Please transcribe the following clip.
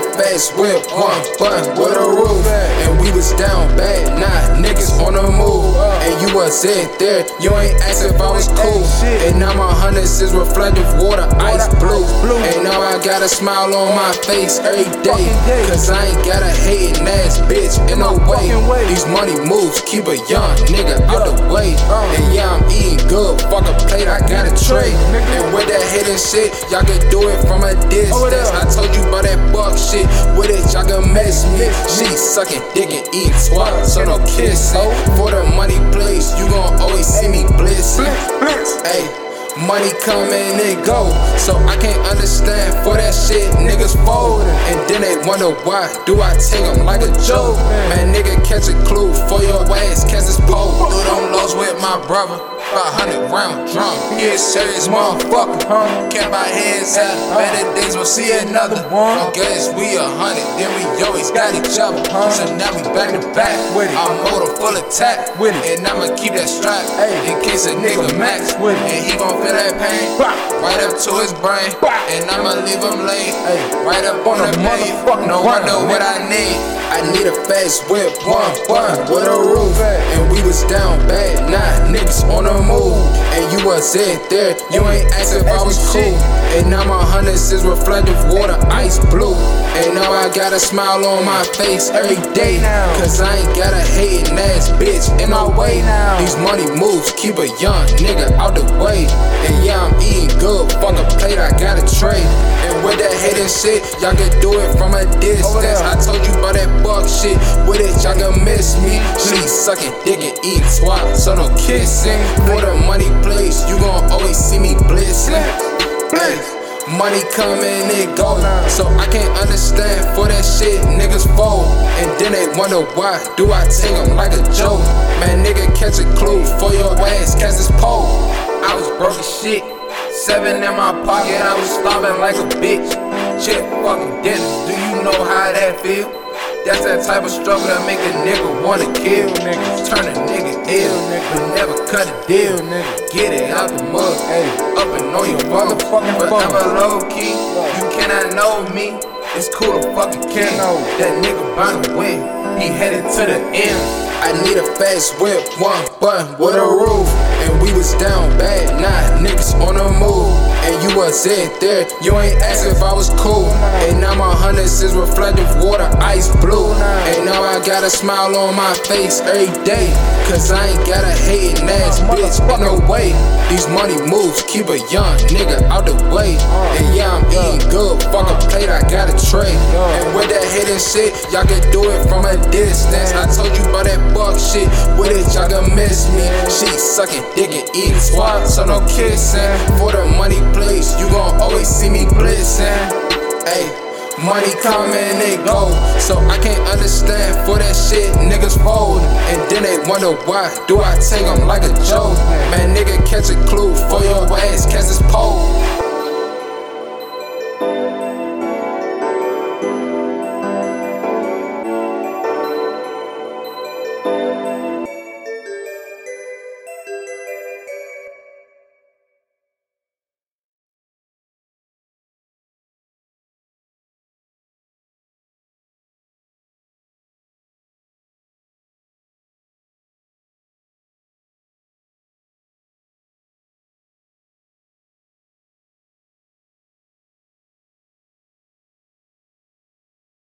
fast whip, one button with a roof. And we was down bad, nah, niggas on the move. And you was in there, you ain't asked if I was cool. And now my hundreds is reflective water, ice blue. And now I got a smile on my face every day. Cause I ain't got a hating ass bitch in no way. These money moves keep a young nigga out the way. And yeah, I'm eating good, fuck a plate, I got a tray. And hidden shit, y'all can do it from a distance. I told you about that buck shit, with it y'all can miss me. She sucking dick and eating twat, so no kissing. For the money place, you gon' always see me blissing. Hey. Money come and it go, so I can't understand for that shit niggas fold. And then they wonder why do I take them like a joke? Man, nigga catch a clue for your ass, catch this pole. Do them lows with my brother. 500 round drum. Yeah, serious motherfucker. Can't buy heads out. Better days we'll see another one. I guess we a hundred, then we always got each other. So now we back to back. With it. I'm motor full attack. With it. And I'ma keep that strap hey. in case a nigga max. With it. And he gon' feel that pain right up to his brain. And I'ma leave him late. Right up on the page. No wonder what I need. I need a fast whip, one bun with a roof. And we was down bad, nah, niggas on the move. And you was in there, you ain't asked if I was cool. And now my hundreds is reflective water, ice blue. And now I got a smile on my face every day. Cause I ain't got a hating ass bitch in no way. Now. These money moves keep a young nigga out the way. And yeah, I'm eating good, fuck a plate, I got a tray. And with that hating shit, y'all can do it from a distance. I told you about that buck shit, with it y'all can miss me. She sucking dick and eating twat, so no kissing. For the money place, you gon' always see me blissing. Hey, money come and it go, so I can't understand for that shit niggas fold. And then they wonder why do I take them like a joke? Man, nigga catch a clue for your ass, catch this pole. I was broke as shit. Seven in my pocket, I was starving like a bitch. Check fucking dentist, do you know how that feel? That's that type of struggle that make a nigga wanna kill. Turn a nigga ill, but never cut a deal, nigga. Get it out the mud, ayy. Up and on your motherfucking forever low key. You cannot know me. It's cool to fucking king. That nigga bound to win. He headed to the end. I need a fast whip, one button with a roof. And we was down bad, nah, niggas on the move. And you was in there, you ain't asked if I was cool. And now my hundreds is reflective water, ice blue. And now I got a smile on my face every day. Cause I ain't got a hating ass bitch, no way. These money moves keep a young nigga out the way. And yeah, plate, I got a tray. And with that hidden shit, y'all can do it from a distance. I told you about that buck shit, with it y'all can miss me. She sucking dick and eating swat, so no kissing. For the money please, you gon' always see me blissing. Hey. Money come and they go, so I can't understand for that shit niggas fold. And then they wonder why do I take them like a joke? Man, nigga catch a clue for your ass, catch this pole. thank you